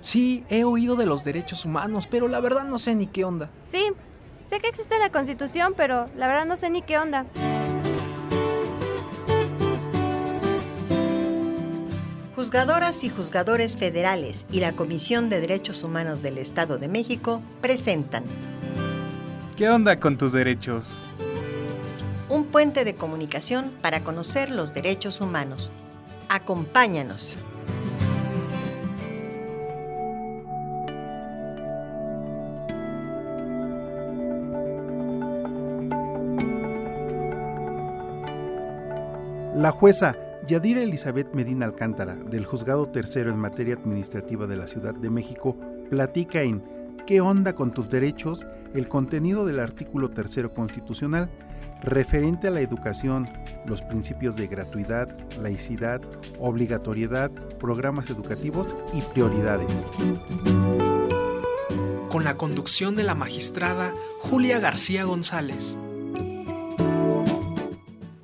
Sí, he oído de los derechos humanos, pero la verdad no sé ni qué onda. Sí, sé que existe la Constitución, pero la verdad no sé ni qué onda. Juzgadoras y juzgadores federales y la Comisión de Derechos Humanos del Estado de México presentan ¿Qué onda con tus derechos? Un puente de comunicación para conocer los derechos humanos. Acompáñanos. La jueza Yadira Elizabeth Medina Alcántara, del Juzgado Tercero en Materia Administrativa de la Ciudad de México, platica en ¿Qué onda con tus derechos? el contenido del artículo tercero constitucional referente a la educación, los principios de gratuidad, laicidad, obligatoriedad, programas educativos y prioridades. Con la conducción de la magistrada Julia García González.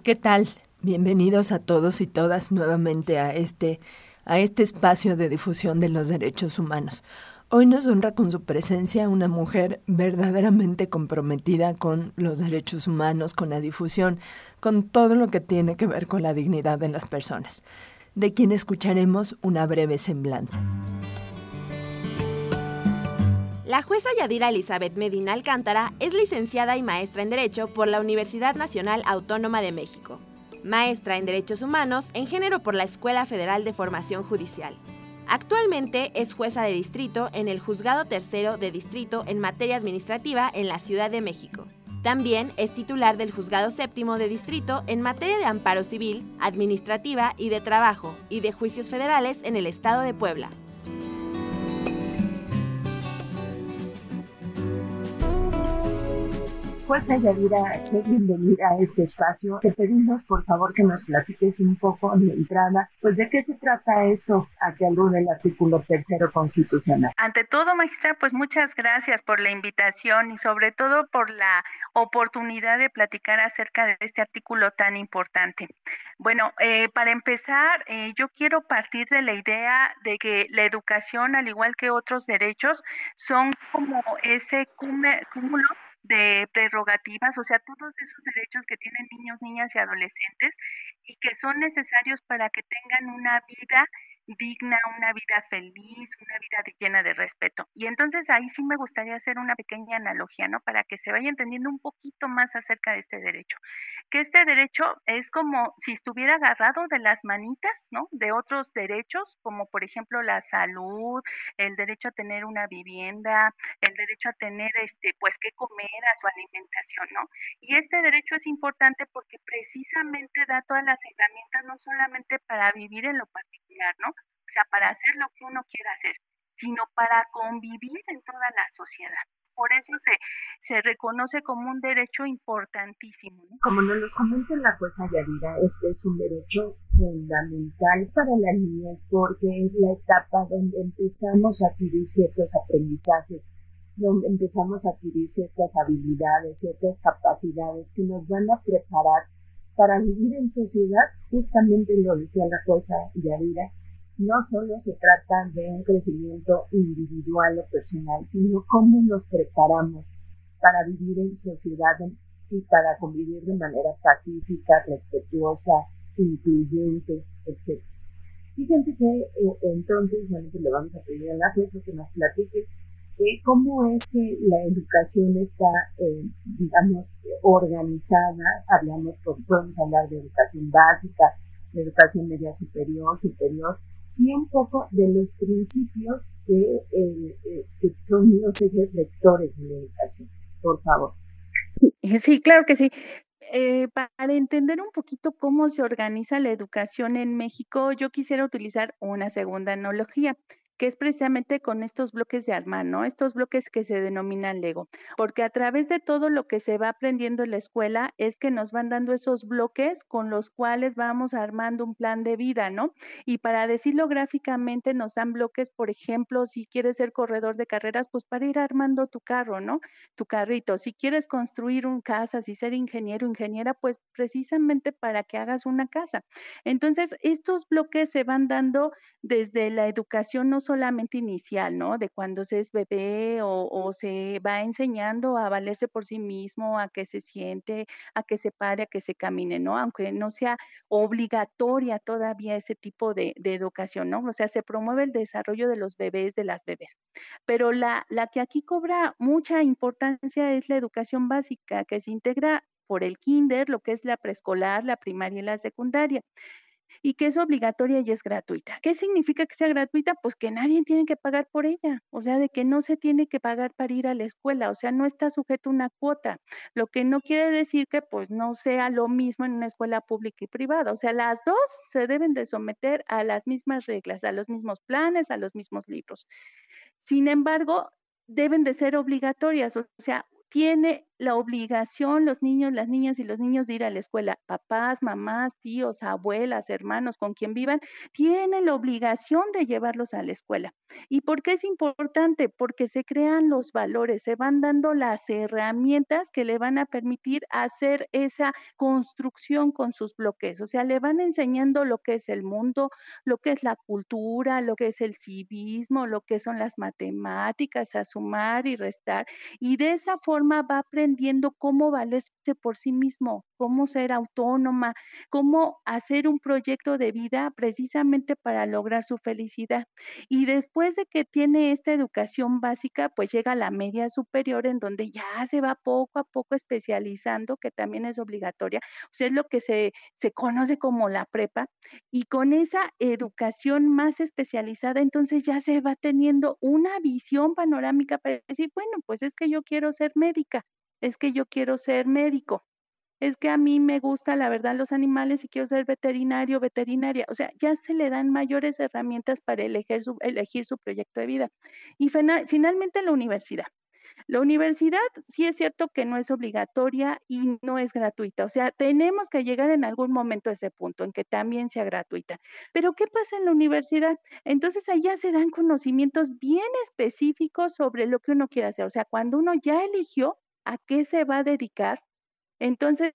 ¿Qué tal? Bienvenidos a todos y todas nuevamente a este, a este espacio de difusión de los derechos humanos. Hoy nos honra con su presencia una mujer verdaderamente comprometida con los derechos humanos, con la difusión, con todo lo que tiene que ver con la dignidad de las personas, de quien escucharemos una breve semblanza. La jueza Yadira Elizabeth Medina Alcántara es licenciada y maestra en Derecho por la Universidad Nacional Autónoma de México maestra en Derechos Humanos en Género por la Escuela Federal de Formación Judicial. Actualmente es jueza de distrito en el Juzgado Tercero de Distrito en materia administrativa en la Ciudad de México. También es titular del Juzgado Séptimo de Distrito en materia de amparo civil, administrativa y de trabajo y de juicios federales en el Estado de Puebla. Pues Yadira, sé bienvenida a este espacio. Te pedimos, por favor, que nos platiques un poco de entrada, pues de qué se trata esto a que alude el artículo tercero constitucional. Ante todo, maestra, pues muchas gracias por la invitación y sobre todo por la oportunidad de platicar acerca de este artículo tan importante. Bueno, eh, para empezar, eh, yo quiero partir de la idea de que la educación, al igual que otros derechos, son como ese cúmulo de prerrogativas, o sea, todos esos derechos que tienen niños, niñas y adolescentes y que son necesarios para que tengan una vida digna, una vida feliz, una vida llena de respeto. Y entonces ahí sí me gustaría hacer una pequeña analogía, ¿no? Para que se vaya entendiendo un poquito más acerca de este derecho. Que este derecho es como si estuviera agarrado de las manitas, ¿no? De otros derechos, como por ejemplo la salud, el derecho a tener una vivienda, el derecho a tener, este, pues, qué comer, a su alimentación, ¿no? Y este derecho es importante porque precisamente da todas las herramientas no solamente para vivir en lo particular, ¿no? o sea, para hacer lo que uno quiera hacer, sino para convivir en toda la sociedad. Por eso se, se reconoce como un derecho importantísimo. Como nos lo comenta la jueza Yadira, este es un derecho fundamental para la niñez porque es la etapa donde empezamos a adquirir ciertos aprendizajes, donde empezamos a adquirir ciertas habilidades, ciertas capacidades que nos van a preparar para vivir en sociedad, justamente lo decía la jueza Yadira, no solo se trata de un crecimiento individual o personal, sino cómo nos preparamos para vivir en sociedad y para convivir de manera pacífica, respetuosa, incluyente, etc. Fíjense que eh, entonces, bueno, pues le vamos a pedir a la jueza que nos platique cómo es que la educación está, eh, digamos, organizada. Hablamos, podemos hablar de educación básica, de educación media superior, superior, y un poco de los principios que, eh, eh, son los ejes rectores de la educación. Por favor. Sí, claro que sí. Para entender un poquito cómo se organiza la educación en México, yo quisiera utilizar una segunda analogía que es precisamente con estos bloques de armar, ¿no? Estos bloques que se denominan Lego, porque a través de todo lo que se va aprendiendo en la escuela es que nos van dando esos bloques con los cuales vamos armando un plan de vida, ¿no? Y para decirlo gráficamente nos dan bloques, por ejemplo, si quieres ser corredor de carreras, pues para ir armando tu carro, ¿no? Tu carrito. Si quieres construir un casa, si ser ingeniero, ingeniera, pues precisamente para que hagas una casa. Entonces, estos bloques se van dando desde la educación no solamente inicial, ¿no? De cuando se es bebé o, se va enseñando a valerse por sí mismo, a que se siente, a que se pare, a que se camine, ¿no? Aunque no sea obligatoria todavía ese tipo de, educación, ¿no? O sea, se promueve el desarrollo de los bebés, de las bebés. Pero la que aquí cobra mucha importancia es la educación básica, que se integra por el kinder, lo que es la preescolar, la primaria y la secundaria y que es obligatoria y es gratuita. ¿Qué significa que sea gratuita? Pues que nadie tiene que pagar por ella, o sea, de que no se tiene que pagar para ir a la escuela, o sea, no está sujeto a una cuota, lo que no quiere decir que pues no sea lo mismo en una escuela pública y privada, o sea, las dos se deben de someter a las mismas reglas, a los mismos planes, a los mismos libros. Sin embargo, deben de ser obligatorias, o sea, tiene la obligación los niños, las niñas y los niños de ir a la escuela. Papás, mamás, tíos, abuelas, hermanos, con quien vivan, tienen la obligación de llevarlos a la escuela. ¿Y por qué es importante? Porque se crean los valores, se van dando las herramientas que le van a permitir hacer esa construcción con sus bloques. O sea, le van enseñando lo que es el mundo, lo que es la cultura, lo que es el civismo, lo que son las matemáticas, a sumar y restar. Y de esa forma va aprendiendo cómo valerse por sí mismo, cómo ser autónoma, cómo hacer un proyecto de vida precisamente para lograr su felicidad. Y después de que tiene esta educación básica, pues llega a la media superior en donde ya se va poco a poco especializando, que también es obligatoria. O sea, es lo que se, se conoce como la prepa. Y con esa educación más especializada, entonces ya se va teniendo una visión panorámica para decir, bueno, pues es que yo quiero ser médica es que yo quiero ser médico, es que a mí me gusta la verdad los animales y quiero ser veterinario, veterinaria. O sea, ya se le dan mayores herramientas para elegir su, elegir su proyecto de vida. Y finalmente la universidad. La universidad sí es cierto que no es obligatoria y no es gratuita. O sea, tenemos que llegar en algún momento a ese punto en que también sea gratuita. Pero ¿qué pasa en la universidad? Entonces allá se dan conocimientos bien específicos sobre lo que uno quiere hacer. O sea, cuando uno ya eligió, a qué se va a dedicar, entonces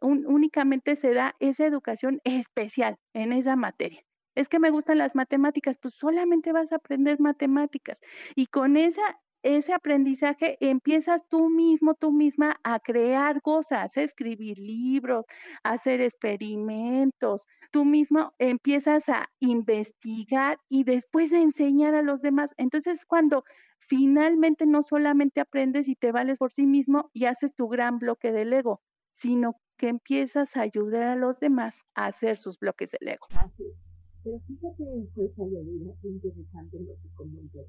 únicamente se da esa educación especial en esa materia. Es que me gustan las matemáticas, pues solamente vas a aprender matemáticas. Y con esa, ese aprendizaje empiezas tú mismo, tú misma a crear cosas, a escribir libros, a hacer experimentos. Tú mismo empiezas a investigar y después a enseñar a los demás. Entonces, cuando finalmente no solamente aprendes y te vales por sí mismo y haces tu gran bloque del ego, sino que empiezas a ayudar a los demás a hacer sus bloques del ego. Así es. Pero fíjate, pues, Ayadina, qué interesante lo que.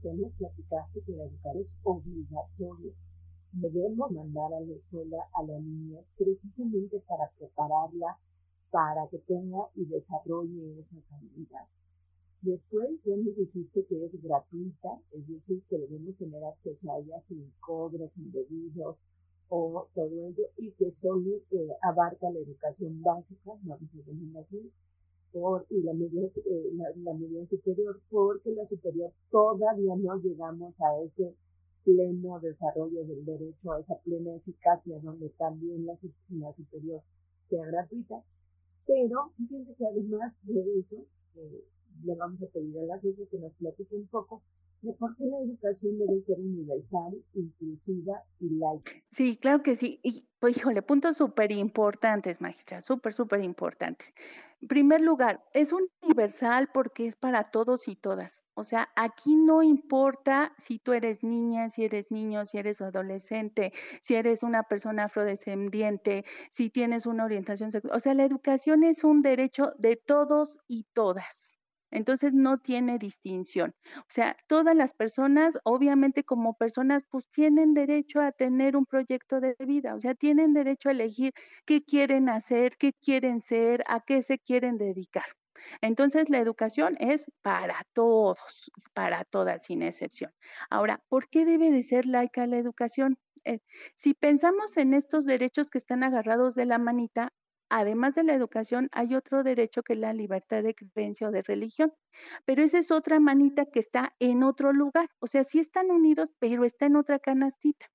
Ya nos platicaste que la educar es obligatorio. Debemos mandar a la escuela a la niña precisamente para prepararla para que tenga y desarrolle esas habilidades. Después ya me dijiste que es gratuita, es decir, que debemos tener acceso a ella sin cobros indebidos o todo ello, y que solo eh, abarca la educación básica, no a así, por, y la media, eh, la, media superior, porque la superior todavía no llegamos a ese pleno desarrollo del derecho, a esa plena eficacia donde también la, la superior sea gratuita. Pero fíjense que además de eso, eh, le vamos a pedir a la jueza que nos platique un poco por qué la educación debe ser universal, inclusiva y laica. Sí, claro que sí. Y, pues, híjole, puntos súper importantes, maestra, súper, súper importantes. En primer lugar, es universal porque es para todos y todas. O sea, aquí no importa si tú eres niña, si eres niño, si eres adolescente, si eres una persona afrodescendiente, si tienes una orientación sexual. O sea, la educación es un derecho de todos y todas. Entonces no tiene distinción. O sea, todas las personas, obviamente como personas, pues tienen derecho a tener un proyecto de vida, o sea, tienen derecho a elegir qué quieren hacer, qué quieren ser, a qué se quieren dedicar. Entonces, la educación es para todos, para todas, sin excepción. Ahora, ¿por qué debe de ser laica la educación? Eh, si pensamos en estos derechos que están agarrados de la manita, además de la educación, hay otro derecho que es la libertad de creencia o de religión. Pero esa es otra manita que está en otro lugar. O sea, sí están unidos, pero está en otra canastita.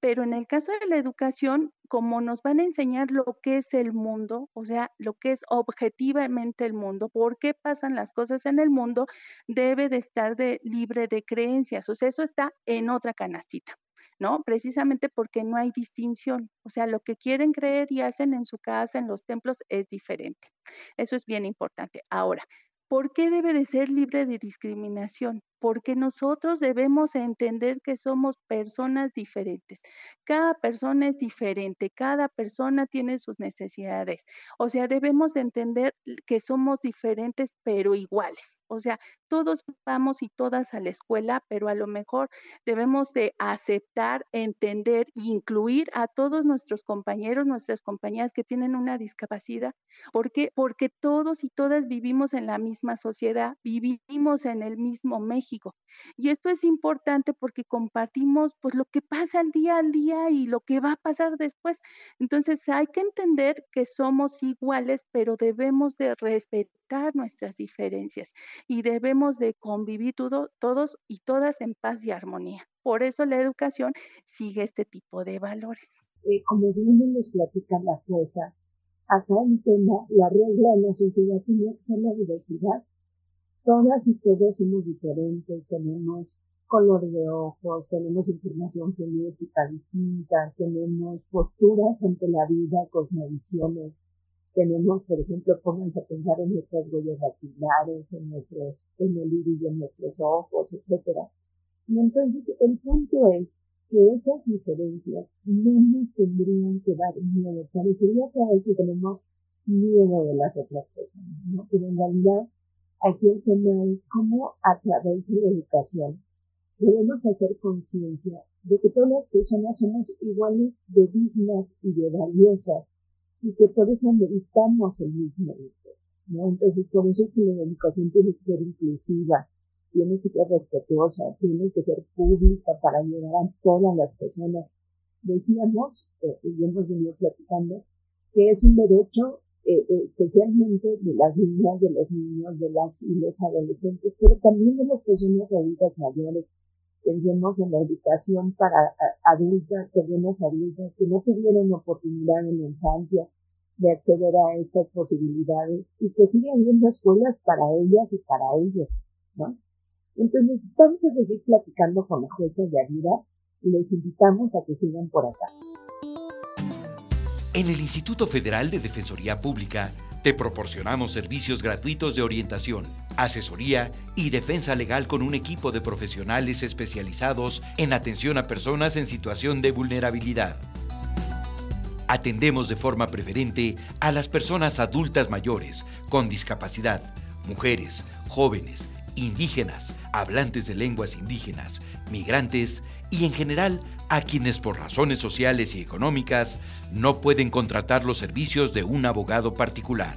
Pero en el caso de la educación, como nos van a enseñar lo que es el mundo, o sea, lo que es objetivamente el mundo, por qué pasan las cosas en el mundo, debe de estar libre de creencias. O sea, eso está en otra canastita. ¿No? Precisamente porque no hay distinción. O sea, lo que quieren creer y hacen en su casa, en los templos, es diferente. Eso es bien importante. Ahora, ¿por qué debe de ser libre de discriminación? Porque nosotros debemos entender que somos personas diferentes. Cada persona es diferente, cada persona tiene sus necesidades. O sea, debemos entender que somos diferentes pero iguales. O sea, todos vamos y todas a la escuela, pero a lo mejor debemos de aceptar, entender e incluir a todos nuestros compañeros, nuestras compañeras que tienen una discapacidad. ¿Por qué? Porque todos y todas vivimos en la misma sociedad, vivimos en el mismo México y esto es importante porque compartimos pues lo que pasa al día al día y lo que va a pasar después. Entonces hay que entender que somos iguales, pero debemos de respetar nuestras diferencias y debemos de convivir todos y todas en paz y armonía. Por eso la educación sigue este tipo de valores. Eh, como bien nos platica la jueza, acá en tema, la regla de la sociedad tiene que ser la diversidad todas y todos somos diferentes, tenemos color de ojos, tenemos información genética distinta, tenemos posturas ante la vida, cosmovisiones, tenemos, por ejemplo, pónganse a pensar en nuestras huellas dactilares, en nuestros, en el iris de nuestros ojos, etcétera. Y entonces el punto es que esas diferencias no nos tendrían que dar miedo. Parecería que a veces tenemos miedo de las otras personas, ¿no? Pero en realidad Aquí el tema es cómo a través de la educación debemos hacer conciencia de que todas las personas somos iguales de dignas y de valiosas y que por eso necesitamos el mismo ¿no? Entonces, por eso es que la educación tiene que ser inclusiva, tiene que ser respetuosa, tiene que ser pública para llegar a todas las personas. Decíamos, eh, y hemos venido platicando, que es un derecho eh, eh, especialmente de las niñas, de los niños, de las y los adolescentes, pero también de las personas adultas mayores. Pensemos en la educación para adultas, personas adultas que no tuvieron oportunidad en la infancia de acceder a estas posibilidades y que sigue habiendo escuelas para ellas y para ellos, ¿no? Entonces, vamos a seguir platicando con la jueza Yadira y les invitamos a que sigan por acá. En el Instituto Federal de Defensoría Pública te proporcionamos servicios gratuitos de orientación, asesoría y defensa legal con un equipo de profesionales especializados en atención a personas en situación de vulnerabilidad. Atendemos de forma preferente a las personas adultas mayores, con discapacidad, mujeres, jóvenes, indígenas, hablantes de lenguas indígenas, migrantes y en general a quienes por razones sociales y económicas no pueden contratar los servicios de un abogado particular.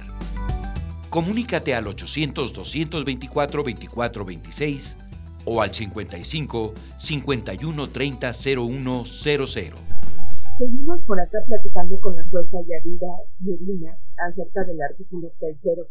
Comunícate al 800-224-2426 o al 55 51 30 0100. Seguimos por acá platicando con la jueza Yadira Medina acerca del artículo tercero.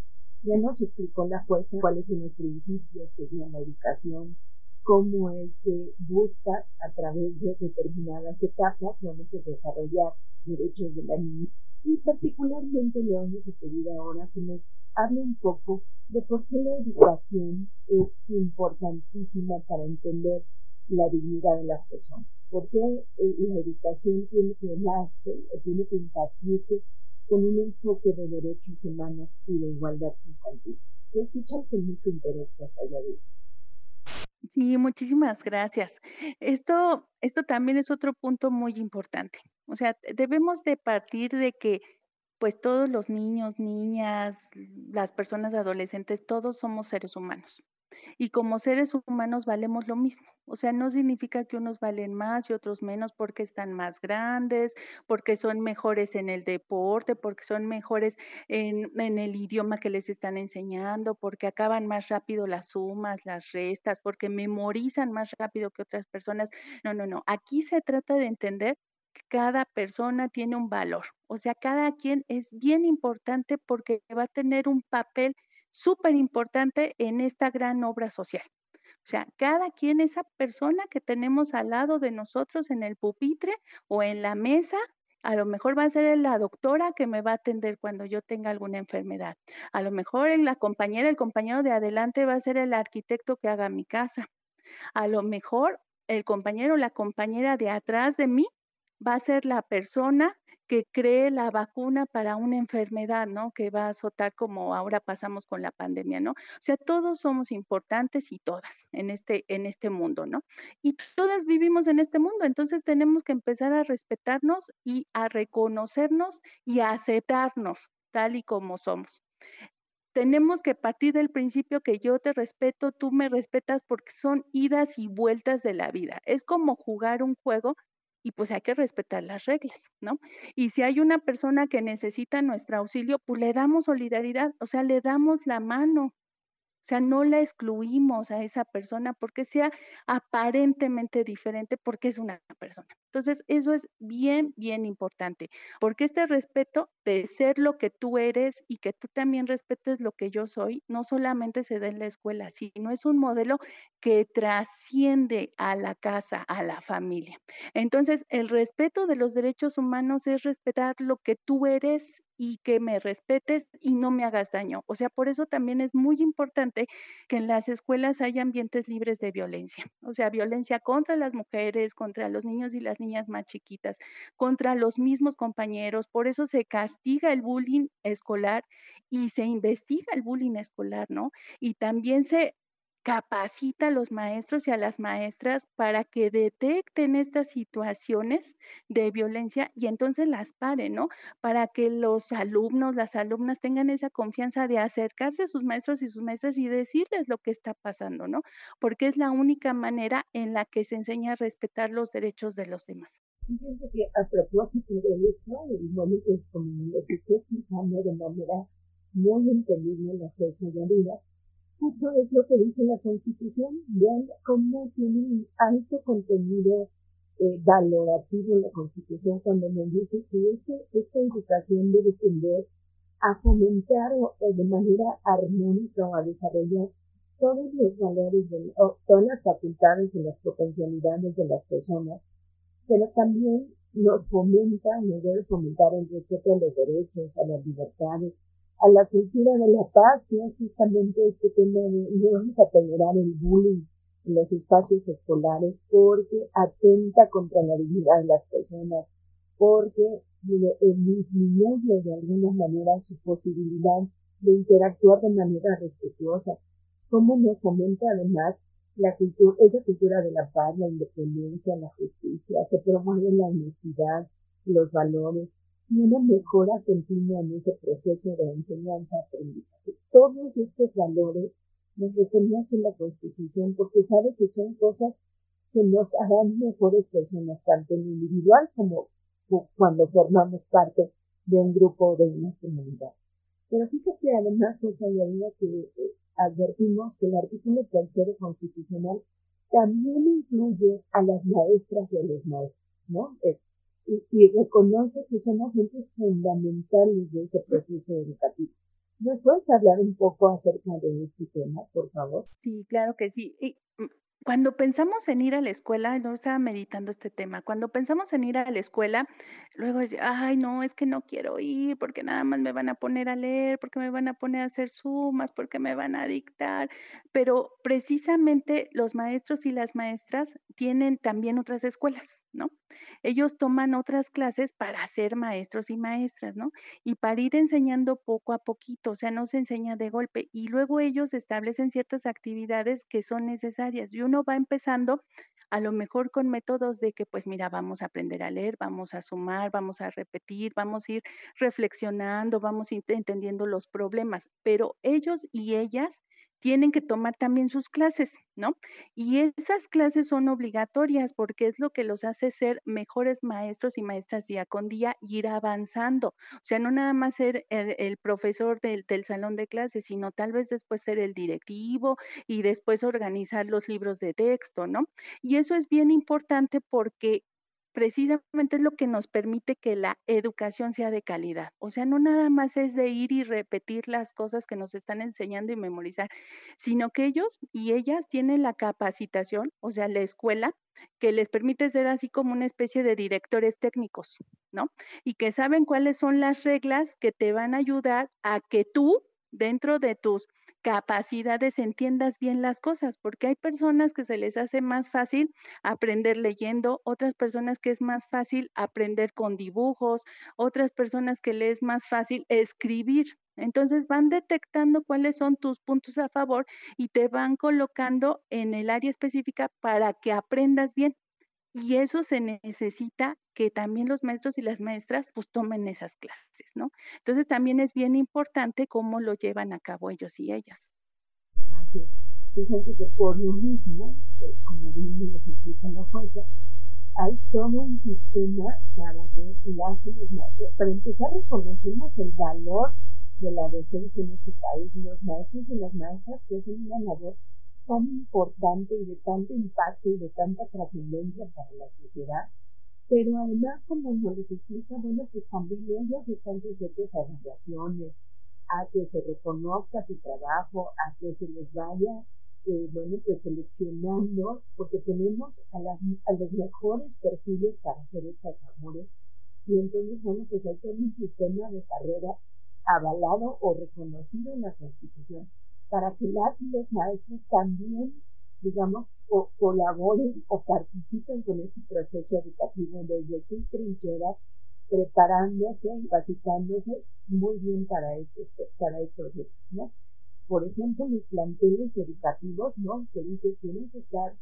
Ya nos explicó la jueza cuáles son los principios que guían la educación, cómo es que busca a través de determinadas etapas, pues desarrollar derechos de la niña. Y particularmente le vamos a pedir ahora que nos hable un poco de por qué la educación es importantísima para entender la dignidad de las personas. ¿Por qué eh, la educación tiene que nacer, tiene que impartirse con un enfoque de derechos humanos y de igualdad sustantiva? Te escuchamos con mucho interés, allá de Sí, muchísimas gracias. Esto, esto también es otro punto muy importante. O sea, debemos de partir de que pues todos los niños, niñas, las personas adolescentes, todos somos seres humanos. Y como seres humanos valemos lo mismo. O sea, no significa que unos valen más y otros menos porque están más grandes, porque son mejores en el deporte, porque son mejores en, el idioma que les están enseñando, porque acaban más rápido las sumas, las restas, porque memorizan más rápido que otras personas. No, no, no. Aquí se trata de entender que cada persona tiene un valor. O sea, cada quien es bien importante porque va a tener un papel súper importante en esta gran obra social. O sea, cada quien, esa persona que tenemos al lado de nosotros en el pupitre o en la mesa, a lo mejor va a ser la doctora que me va a atender cuando yo tenga alguna enfermedad. A lo mejor la compañera, el compañero de adelante va a ser el arquitecto que haga mi casa. A lo mejor el compañero o la compañera de atrás de mí va a ser la persona que cree la vacuna para una enfermedad, ¿no? Que va a azotar como ahora pasamos con la pandemia, ¿no? O sea, todos somos importantes y todas en este, en este mundo, ¿no? Y todas vivimos en este mundo, entonces tenemos que empezar a respetarnos y a reconocernos y a aceptarnos tal y como somos tenemos que partir del principio que yo te respeto, tú me respetas porque son idas y vueltas de la vida. Es como jugar un juego y pues hay que respetar las reglas, ¿no? Y si hay una persona que necesita nuestro auxilio, pues le damos solidaridad, o sea, le damos la mano, o sea, no la excluimos a esa persona porque sea aparentemente diferente, porque es una persona. Entonces, eso es bien, bien importante, porque este respeto de ser lo que tú eres y que tú también respetes lo que yo soy, no solamente se da en la escuela, sino es un modelo que trasciende a la casa, a la familia. Entonces, el respeto de los derechos humanos es respetar lo que tú eres y que me respetes y no me hagas daño. O sea, por eso también es muy importante que en las escuelas haya ambientes libres de violencia. O sea, violencia contra las mujeres, contra los niños y las niñas más chiquitas, contra los mismos compañeros. Por eso se castiga el bullying escolar y se investiga el bullying escolar, ¿no? Y también se capacita a los maestros y a las maestras para que detecten estas situaciones de violencia y entonces las paren, ¿no? Para que los alumnos, las alumnas tengan esa confianza de acercarse a sus maestros y sus maestras y decirles lo que está pasando, ¿no? Porque es la única manera en la que se enseña a respetar los derechos de los demás. Que a propósito de esto, el estoy de manera muy entendible la es lo que dice la Constitución. Vean cómo tiene un alto contenido eh, valorativo la Constitución cuando nos dice que este, esta educación debe tender a fomentar eh, de manera armónica o a desarrollar todos los valores, de, todas las facultades y las potencialidades de las personas, pero también nos fomenta, nos debe fomentar el respeto a los derechos, a las libertades, a la cultura de la paz, que es justamente este tema de no vamos a tolerar el bullying en los espacios escolares porque atenta contra la dignidad de las personas, porque eh, disminuye de alguna manera su posibilidad de interactuar de manera respetuosa. ¿Cómo nos fomenta además la cultura, esa cultura de la paz, la independencia, la justicia? Se promueve la honestidad, los valores, y una mejora continua en ese proceso de enseñanza-aprendizaje. Todos estos valores nos reconoce la Constitución porque sabe que son cosas que nos harán mejores personas, tanto en individual como cuando formamos parte de un grupo o de una comunidad. Pero fíjate además, pues añadida que eh, advertimos que el artículo tercero constitucional también incluye a las maestras y a los maestros, ¿no? Eh, y, reconoce que son agentes fundamentales de ese proceso educativo. ¿Nos puedes hablar un poco acerca de este tema, por favor? Sí, claro que sí. Mm, cuando pensamos en ir a la escuela, no estaba meditando este tema, cuando pensamos en ir a la escuela, luego es, ay, no, es que no quiero ir porque nada más me van a poner a leer, porque me van a poner a hacer sumas, porque me van a dictar, pero precisamente los maestros y las maestras tienen también otras escuelas, ¿no? Ellos toman otras clases para ser maestros y maestras, ¿no? Y para ir enseñando poco a poquito, o sea, no se enseña de golpe. Y luego ellos establecen ciertas actividades que son necesarias. Y va empezando a lo mejor con métodos de que, pues mira, vamos a aprender a leer, vamos a sumar, vamos a repetir, vamos a ir reflexionando, vamos a ir entendiendo los problemas, pero ellos y ellas tienen que tomar también sus clases, ¿no? Y esas clases son obligatorias porque es lo que los hace ser mejores maestros y maestras día con día y ir avanzando. O sea, no nada más ser el, profesor del, del, salón de clases, sino tal vez después ser el directivo y después organizar los libros de texto, ¿no? Y eso es bien importante porque precisamente es lo que nos permite que la educación sea de calidad. O sea, no nada más es de ir y repetir las cosas que nos están enseñando y memorizar, sino que ellos y ellas tienen la capacitación, o sea, la escuela, que les permite ser así como una especie de directores técnicos, ¿no? Y que saben cuáles son las reglas que te van a ayudar a que tú, dentro de tus capacidades entiendas bien las cosas, porque hay personas que se les hace más fácil aprender leyendo, otras personas que es más fácil aprender con dibujos, otras personas que les es más fácil escribir. Entonces van detectando cuáles son tus puntos a favor y te van colocando en el área específica para que aprendas bien. Y eso se necesita que también los maestros y las maestras pues tomen esas clases, ¿no? Entonces también es bien importante cómo lo llevan a cabo ellos y ellas. Así. Fíjense que por lo mismo, eh, como bien nos explica la jueza, hay todo un sistema para que las y los maestros, para empezar reconocemos el valor de la docencia en este país, los maestros y las maestras que hacen una labor tan importante y de tanto impacto y de tanta trascendencia para la sociedad, pero además, como nos explica, bueno, pues también ellos están sujetos a evaluaciones, a que se reconozca su trabajo, a que se les vaya, eh, bueno, pues seleccionando, porque tenemos a, las, a los mejores perfiles para hacer estas labores, y entonces, bueno, pues hay todo un sistema de carrera avalado o reconocido en la Constitución para que las y los maestros también, digamos, colaboren o participen con este proceso educativo desde sus trincheras, preparándose y capacitándose muy bien para, este, para estos ¿no? Por ejemplo, los planteles educativos, ¿no? Se dice, tienen que estar,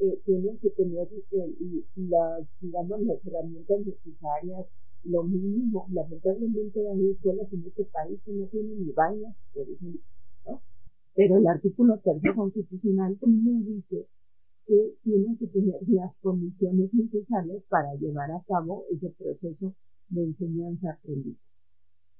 eh, tienen que tener eh, las, digamos, las herramientas necesarias, lo mínimo. Lamentablemente hay escuelas en este país que no tienen ni baños, por ejemplo. Pero el artículo tercero constitucional sí me dice que tienen que tener las condiciones necesarias para llevar a cabo ese proceso de enseñanza-aprendizaje.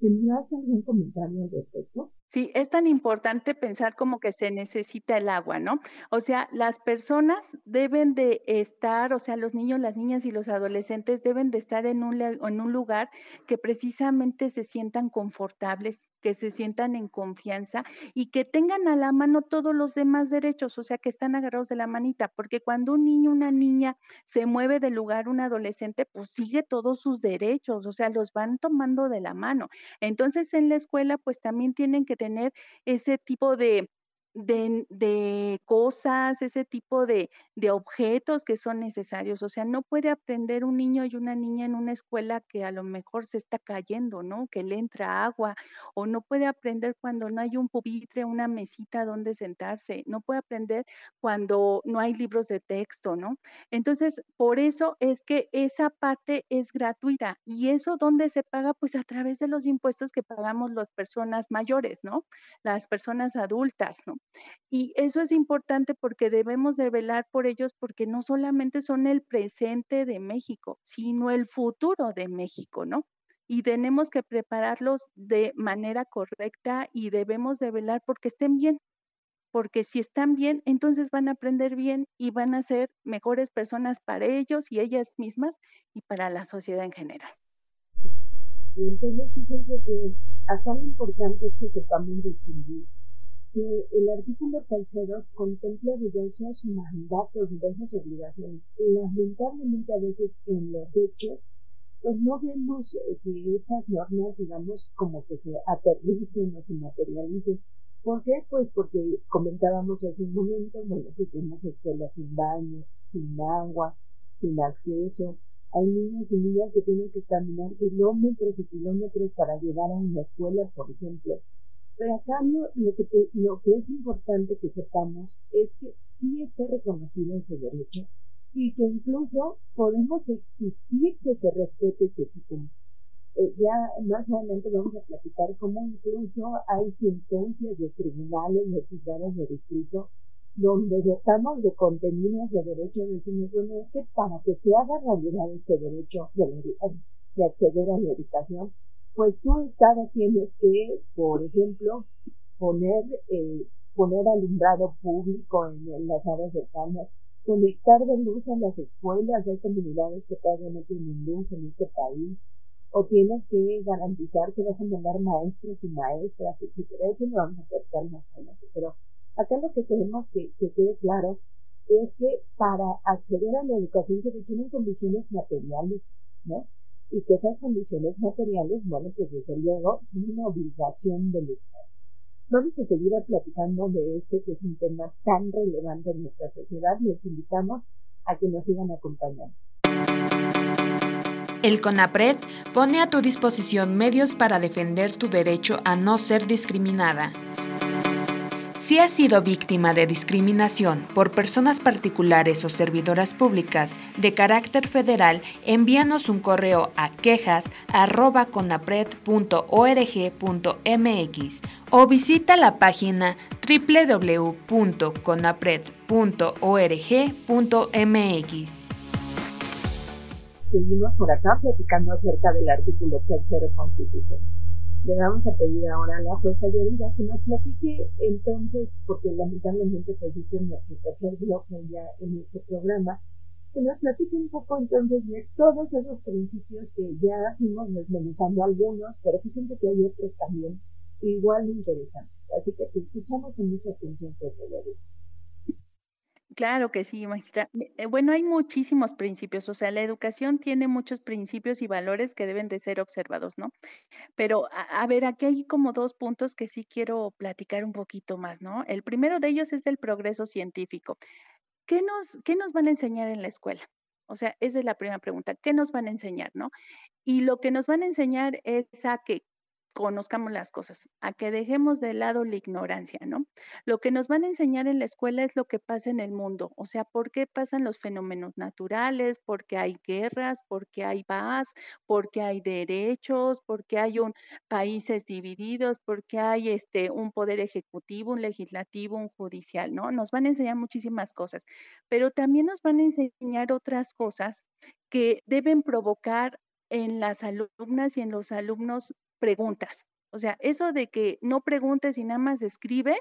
¿Tendrás algún comentario al respecto? Sí, es tan importante pensar como que se necesita el agua, ¿no? O sea, las personas deben de estar, o sea, los niños, las niñas y los adolescentes deben de estar en un, en un lugar que precisamente se sientan confortables, que se sientan en confianza y que tengan a la mano todos los demás derechos, o sea, que están agarrados de la manita, porque cuando un niño, una niña se mueve del lugar, un adolescente, pues sigue todos sus derechos, o sea, los van tomando de la mano. Entonces, en la escuela, pues también tienen que tener ese tipo de, de, cosas, ese tipo de, de, objetos que son necesarios. O sea, no puede aprender un niño y una niña en una escuela que a lo mejor se está cayendo, ¿no? Que le entra agua, o no puede aprender cuando no hay un pupitre, una mesita donde sentarse, no puede aprender cuando no hay libros de texto, ¿no? Entonces, por eso es que esa parte es gratuita y eso donde se paga, pues a través de los impuestos que pagamos las personas mayores, ¿no? Las personas adultas, ¿no? Y eso es importante porque debemos de velar por ellos porque no solamente son el presente de México, sino el futuro de México, ¿no? Y tenemos que prepararlos de manera correcta y debemos de velar porque estén bien, porque si están bien, entonces van a aprender bien y van a ser mejores personas para ellos y ellas mismas y para la sociedad en general. Y entonces fíjense que hasta lo importante es que sepamos distinguir que el artículo tercero contempla diversos mandatos, diversas obligaciones. Lamentablemente a veces en los hechos, pues no vemos eh, que estas normas, digamos, como que se aterricen o se materialicen. ¿Por qué? Pues porque comentábamos hace un momento, bueno, que tenemos escuelas sin baños, sin agua, sin acceso. Hay niños y niñas que tienen que caminar kilómetros y kilómetros para llegar a una escuela, por ejemplo pero acá lo, que lo que es importante que sepamos es que sí está reconocido ese derecho y que incluso podemos exigir que se respete y que se cumpla. Eh, ya más adelante vamos a platicar cómo incluso hay sentencias de tribunales, de juzgados de distrito, donde dotamos de contenidos de derecho, decimos, bueno, es que para que se haga realidad este derecho de, de acceder a la educación, pues tú, Estado, tienes que, por ejemplo, poner, eh, poner alumbrado público en, las áreas cercanas, conectar de luz a las escuelas. Hay comunidades que todavía no tienen luz en este país. O tienes que garantizar que vas a mandar maestros y maestras, etcétera. Eso lo vamos a tratar más adelante. Pero acá lo que queremos que, que quede claro es que para acceder a la educación se requieren condiciones materiales, ¿no? Y que esas condiciones materiales, bueno, pues desde luego son una obligación del Estado. Vamos a seguir platicando de este que es un tema tan relevante en nuestra sociedad. Les invitamos a que nos sigan acompañando. El CONAPRED pone a tu disposición medios para defender tu derecho a no ser discriminada. Si has sido víctima de discriminación por personas particulares o servidoras públicas de carácter federal, envíanos un correo a quejas@conapred.org.mx o visita la página www.conapred.org.mx. Seguimos por acá platicando acerca del artículo tercero constitucional. Le vamos a pedir ahora a la jueza Yorida que nos platique entonces, porque lamentablemente pues en nuestro tercer bloque ya en este programa, que nos platique un poco entonces de todos esos principios que ya fuimos desmenuzando algunos, pero fíjense que hay otros también igual interesantes. Así que te escuchamos con mucha atención, jueza Yorida. Claro que sí, maestra. Eh, bueno, hay muchísimos principios, o sea, la educación tiene muchos principios y valores que deben de ser observados, ¿no? Pero, a, ver, aquí hay como dos puntos que sí quiero platicar un poquito más, ¿no? El primero de ellos es el progreso científico. ¿Qué nos, qué nos van a enseñar en la escuela? O sea, esa es la primera pregunta. ¿Qué nos van a enseñar, no? Y lo que nos van a enseñar es a que conozcamos las cosas, a que dejemos de lado la ignorancia, ¿no? Lo que nos van a enseñar en la escuela es lo que pasa en el mundo, o sea, por qué pasan los fenómenos naturales, por qué hay guerras, por qué hay paz, por qué hay derechos, por qué hay países divididos, por qué hay este un poder ejecutivo, un legislativo, un judicial, ¿no? Nos van a enseñar muchísimas cosas, pero también nos van a enseñar otras cosas que deben provocar en las alumnas y en los alumnos preguntas. O sea, eso de que no preguntes y nada más escribe,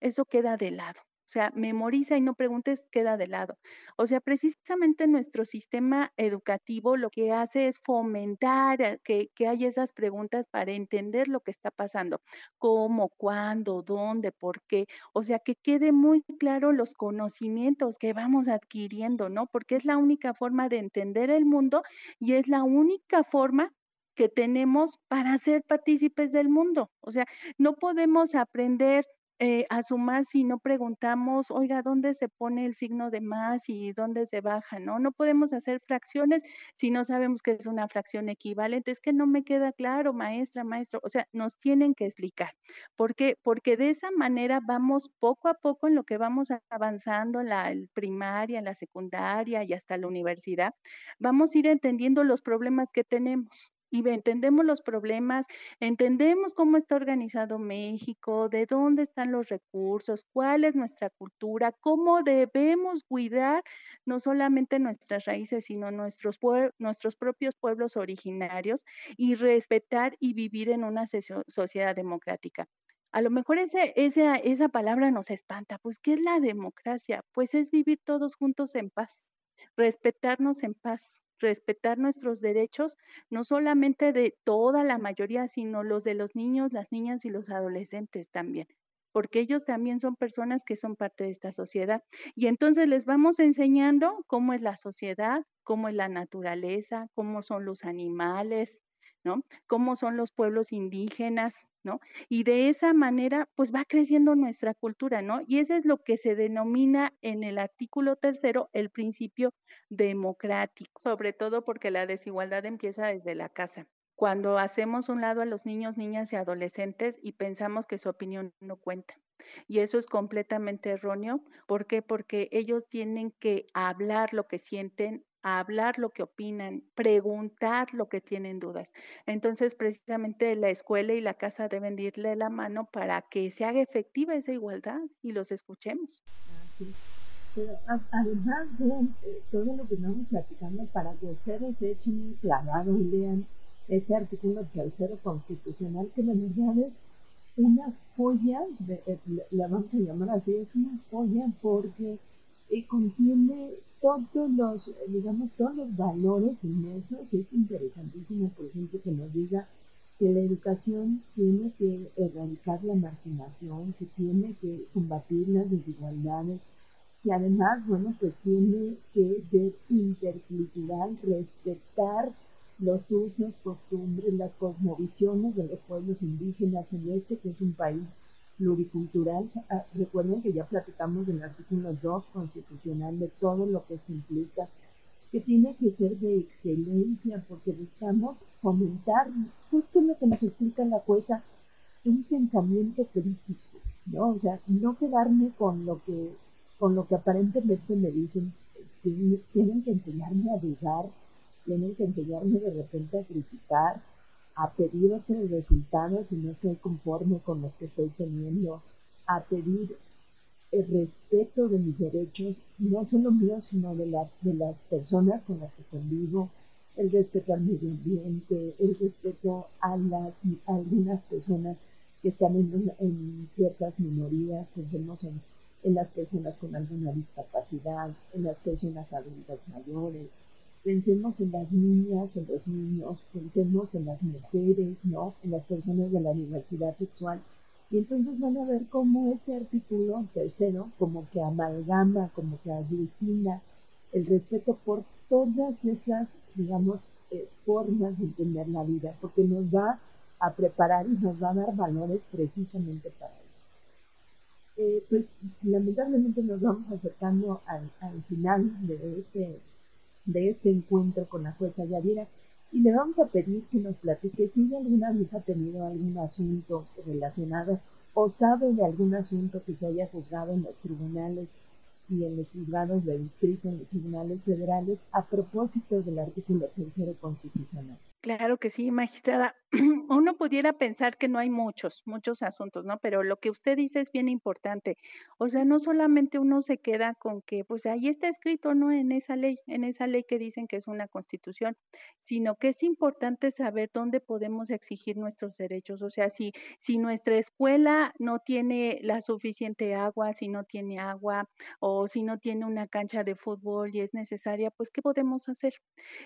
eso queda de lado. O sea, memoriza y no preguntes, queda de lado. O sea, precisamente nuestro sistema educativo lo que hace es fomentar eh, que, que haya esas preguntas para entender lo que está pasando. ¿Cómo, cuándo, dónde, por qué? O sea, que quede muy claro los conocimientos que vamos adquiriendo, ¿no? Porque es la única forma de entender el mundo y es la única forma que tenemos para ser partícipes del mundo. O sea, no podemos aprender eh, a sumar si no preguntamos, oiga, ¿dónde se pone el signo de más y dónde se baja? No, no podemos hacer fracciones si no sabemos que es una fracción equivalente. Es que no me queda claro, maestra, maestro. O sea, nos tienen que explicar. ¿Por qué? Porque de esa manera vamos poco a poco en lo que vamos avanzando la primaria, la secundaria y hasta la universidad, vamos a ir entendiendo los problemas que tenemos y entendemos los problemas, entendemos cómo está organizado México, de dónde están los recursos, cuál es nuestra cultura, cómo debemos cuidar no solamente nuestras raíces, sino nuestros, nuestros propios pueblos originarios y respetar y vivir en una sociedad democrática. A lo mejor ese, esa, esa palabra nos espanta, pues ¿qué es la democracia? Pues es vivir todos juntos en paz, respetarnos en paz, respetar nuestros derechos, no solamente de toda la mayoría, sino los de los niños, las niñas y los adolescentes también porque ellos también son personas que son parte de esta sociedad. Y entonces les vamos enseñando cómo es la sociedad, cómo es la naturaleza, cómo son los animales, ¿no? Cómo son los pueblos indígenas, ¿no? Y de esa manera, pues va creciendo nuestra cultura, ¿no? Y eso es lo que se denomina en el artículo tercero el principio democrático, sobre todo porque la desigualdad empieza desde la casa. Cuando hacemos un lado a los niños, niñas y adolescentes y pensamos que su opinión no cuenta. Y eso es completamente erróneo. ¿Por qué? Porque ellos tienen que hablar lo que sienten, hablar lo que opinan, preguntar lo que tienen dudas. Entonces, precisamente la escuela y la casa deben irle la mano para que se haga efectiva esa igualdad y los escuchemos. Pero además de eh, todo lo que estamos platicando, para que ustedes echen un clavado y lean este artículo tercero constitucional, que de verdad es una joya, de, eh, la vamos a llamar así, es una joya porque eh, contiene todos los, digamos, todos los valores inmersos. Es interesantísimo, por ejemplo, que nos diga que la educación tiene que erradicar la marginación, que tiene que combatir las desigualdades, y además, bueno, pues tiene que ser intercultural, respetar los usos, costumbres, las cosmovisiones de los pueblos indígenas en este, que es un país pluricultural. Recuerden que ya platicamos del artículo 2 constitucional de todo lo que esto implica, que tiene que ser de excelencia, porque buscamos fomentar justo lo que nos explica la jueza, un pensamiento crítico, ¿no? O sea, no quedarme con lo que, con lo que aparentemente me dicen, tienen que enseñarme a dudar, tienen que enseñarme de repente a criticar, a pedir otros resultados si no estoy conforme con los que estoy teniendo, a pedir el respeto de mis derechos, no solo míos, sino de, de las personas con las que convivo, el respeto al medio ambiente, el respeto a, las, algunas personas que están en, en ciertas minorías, pensemos en, en las personas con alguna discapacidad, en las personas adultas mayores, pensemos en las niñas, en los niños, pensemos en las mujeres, ¿no? En las personas de la diversidad sexual. Y entonces van a ver cómo este artículo tercero como que amalgama, como que aglutina el respeto por todas esas, digamos, eh, formas de entender la vida, porque nos va a preparar y nos va a dar valores precisamente para ello. Eh, pues lamentablemente nos vamos acercando al, al final de este de este encuentro con la jueza Yadira y le vamos a pedir que nos platique si alguna vez ha tenido algún asunto relacionado o sabe de algún asunto que se haya juzgado en los tribunales y en los juzgados de distrito, en los tribunales federales, a propósito del artículo tercero constitucional. Claro que sí, magistrada. Uno pudiera pensar que no hay muchos, muchos asuntos, ¿no? Pero lo que usted dice es bien importante. O sea, no solamente uno se queda con que, pues ahí está escrito, ¿no? En esa ley, en esa ley que dicen que es una constitución, sino que es importante saber dónde podemos exigir nuestros derechos. O sea, si, si nuestra escuela no tiene la suficiente agua, si no tiene agua o si no tiene una cancha de fútbol y es necesaria, pues, ¿qué podemos hacer?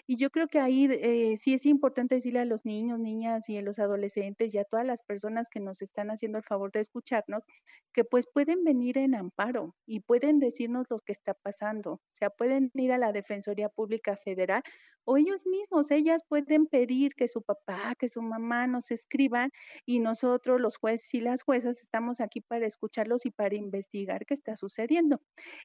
Y yo creo que ahí eh, sí es importante decirle a los niños, niñas y a los adolescentes y a todas las personas que nos están haciendo el favor de escucharnos, que pues pueden venir en amparo y pueden decirnos lo que está pasando. O sea, pueden ir a la Defensoría Pública Federal o ellos mismos, ellas pueden pedir que su papá, que su mamá nos escriban y nosotros, los jueces y las juezas, estamos aquí para escucharlos y para investigar qué está sucediendo.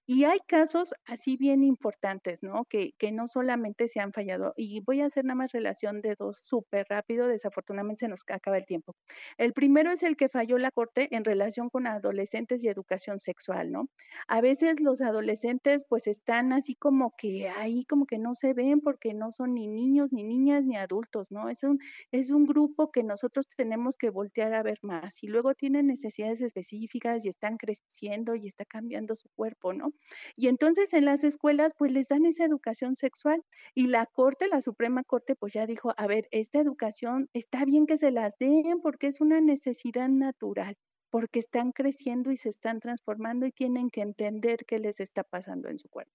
Y hay casos así bien importantes, ¿no? Que, que no solamente se han fallado. Y voy a hacer nada más relación de dos súper rápido, desafortunadamente se nos acaba el tiempo. El primero es el que falló la Corte en relación con adolescentes y educación sexual, ¿no? A veces los adolescentes pues están así como que ahí como que no se ven porque no son ni niños, ni niñas, ni adultos, ¿no? Es un, es un grupo que nosotros tenemos que voltear a ver más y luego tienen necesidades específicas y están creciendo y está cambiando su cuerpo, ¿no? Y entonces en las escuelas pues les dan esa educación sexual y la Corte, la Suprema Corte pues ya dijo, a ver, esta educación está bien que se las den porque es una necesidad natural, porque están creciendo y se están transformando y tienen que entender qué les está pasando en su cuerpo,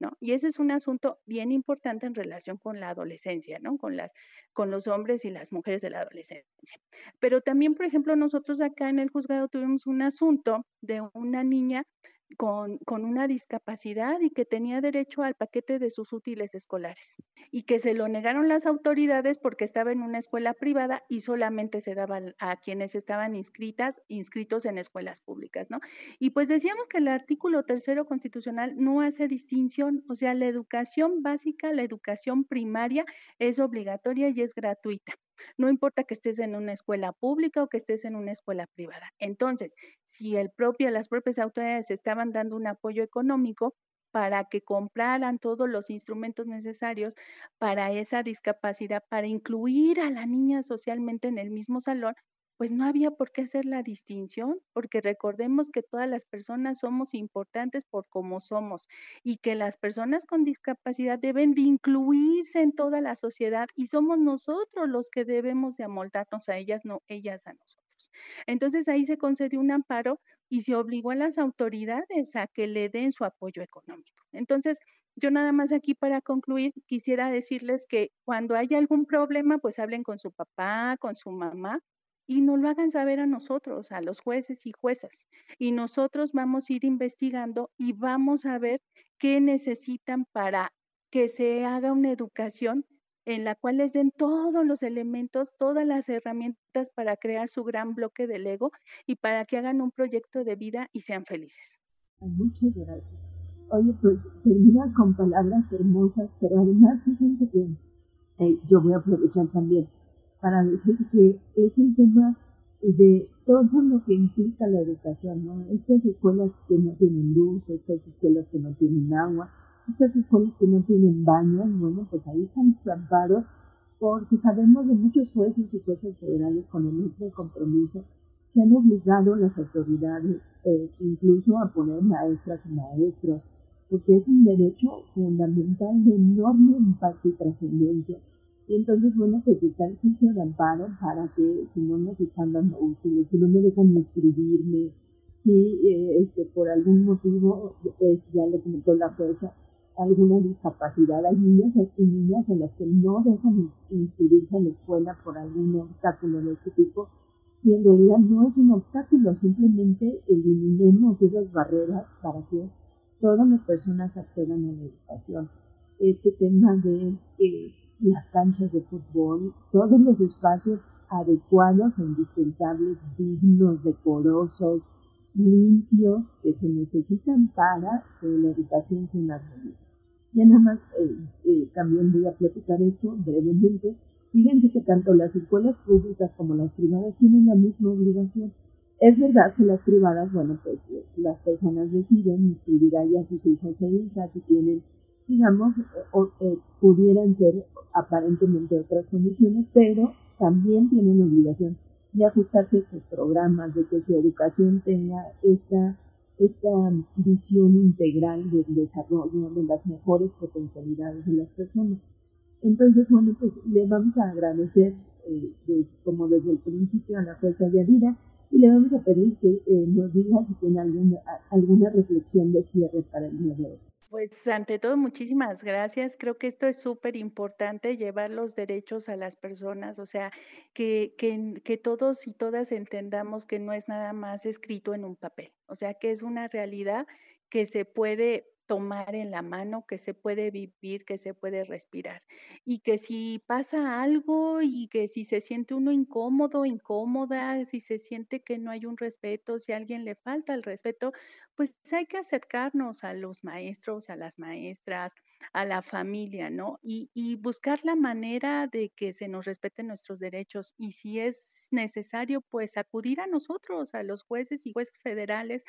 ¿no? Y ese es un asunto bien importante en relación con la adolescencia, ¿no? Con las con los hombres y las mujeres de la adolescencia. Pero también, por ejemplo, nosotros acá en el juzgado tuvimos un asunto de una niña con, con, una discapacidad y que tenía derecho al paquete de sus útiles escolares y que se lo negaron las autoridades porque estaba en una escuela privada y solamente se daba a quienes estaban inscritas, inscritos en escuelas públicas, ¿no? Y pues decíamos que el artículo tercero constitucional no hace distinción, o sea, la educación básica, la educación primaria es obligatoria y es gratuita. No importa que estés en una escuela pública o que estés en una escuela privada. Entonces, si el propio, las propias autoridades estaban dando un apoyo económico para que compraran todos los instrumentos necesarios para esa discapacidad, para incluir a la niña socialmente en el mismo salón, pues no había por qué hacer la distinción, porque recordemos que todas las personas somos importantes por cómo somos y que las personas con discapacidad deben de incluirse en toda la sociedad y somos nosotros los que debemos de amoldarnos a ellas, no ellas a nosotros. Entonces ahí se concedió un amparo y se obligó a las autoridades a que le den su apoyo económico. Entonces, yo nada más aquí para concluir quisiera decirles que cuando haya algún problema, pues hablen con su papá, con su mamá y nos lo hagan saber a nosotros, a los jueces y juezas. Y nosotros vamos a ir investigando y vamos a ver qué necesitan para que se haga una educación en la cual les den todos los elementos, todas las herramientas para crear su gran bloque de Lego y para que hagan un proyecto de vida y sean felices. Muchas gracias. Oye, pues termina con palabras hermosas, pero además fíjense que eh, yo voy a aprovechar también para decir que es el tema de todo lo que implica la educación, ¿no? Estas escuelas que no tienen luz, estas escuelas que no tienen agua, estas escuelas que no tienen baño, bueno, pues ahí están desamparos porque sabemos de muchos jueces y jueces federales con el mismo compromiso que han obligado a las autoridades eh, incluso a poner maestras y maestros, porque es un derecho fundamental de enorme impacto y trascendencia y entonces, bueno, pues está el juicio de amparo para que si no nos están dando útiles, si no me dejan inscribirme, si eh, este, por algún motivo, eh, ya lo comentó la jueza, alguna discapacidad. Hay niños y niñas en las que no dejan inscribirse en la escuela por algún obstáculo de este tipo. Y en realidad no es un obstáculo, simplemente eliminemos esas barreras para que todas las personas accedan a la educación. Este tema de eh, las canchas de fútbol, todos los espacios adecuados e indispensables, dignos, decorosos, limpios, que se necesitan para que la educación una realidad. Ya nada más, eh, eh, también voy a platicar esto brevemente. Fíjense que tanto las escuelas públicas como las privadas tienen la misma obligación. Es verdad que las privadas, bueno, pues eh, las personas deciden inscribir ahí a sus hijos e hijas y tienen digamos, eh, pudieran ser aparentemente otras condiciones, pero también tienen la obligación de ajustarse a estos programas, de que su educación tenga esta, esta visión integral del desarrollo de las mejores potencialidades de las personas. Entonces, bueno, pues le vamos a agradecer, eh, como desde el principio, a la jueza Yadira y le vamos a pedir que eh, nos diga si tiene alguna, alguna reflexión de cierre para el día de hoy. Pues ante todo, muchísimas gracias. Creo que esto es súper importante, llevar los derechos a las personas, o sea, que, que, que, todos y todas entendamos que no es nada más escrito en un papel, o sea, que es una realidad que se puede tomar en la mano, que se puede vivir, que se puede respirar. Y que si pasa algo y que si se siente uno incómodo, incómoda, si se siente que no hay un respeto, si a alguien le falta el respeto, pues hay que acercarnos a los maestros, a las maestras, a la familia, ¿no? Y, y buscar la manera de que se nos respeten nuestros derechos. Y si es necesario, pues acudir a nosotros, a los jueces y jueces federales.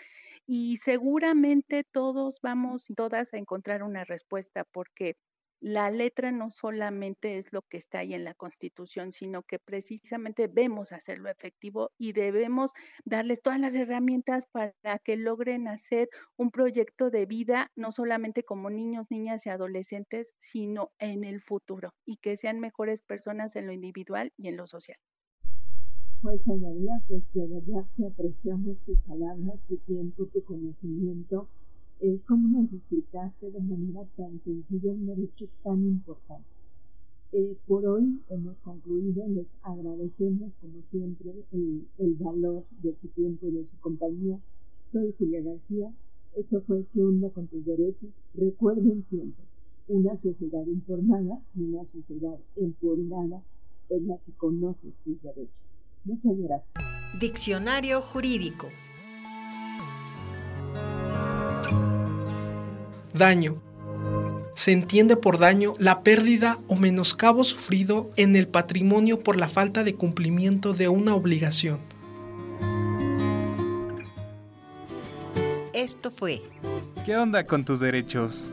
Y seguramente todos vamos todas a encontrar una respuesta porque la letra no solamente es lo que está ahí en la Constitución, sino que precisamente debemos hacerlo efectivo y debemos darles todas las herramientas para que logren hacer un proyecto de vida, no solamente como niños, niñas y adolescentes, sino en el futuro y que sean mejores personas en lo individual y en lo social. Pues señoría, pues de verdad que apreciamos tus palabras, tu tiempo, tu conocimiento eh, cómo nos explicaste de manera tan sencilla un derecho tan importante. Eh, por hoy hemos concluido, les agradecemos como siempre el, el, valor de su tiempo y de su compañía. Soy Julia García, esto fue ¿Qué onda con tus derechos? Recuerden siempre, una sociedad informada y una sociedad empoderada es la que conoce sus derechos. Muchas gracias. Diccionario jurídico. Daño. Se entiende por daño la pérdida o menoscabo sufrido en el patrimonio por la falta de cumplimiento de una obligación. Esto fue ¿Qué onda con tus derechos?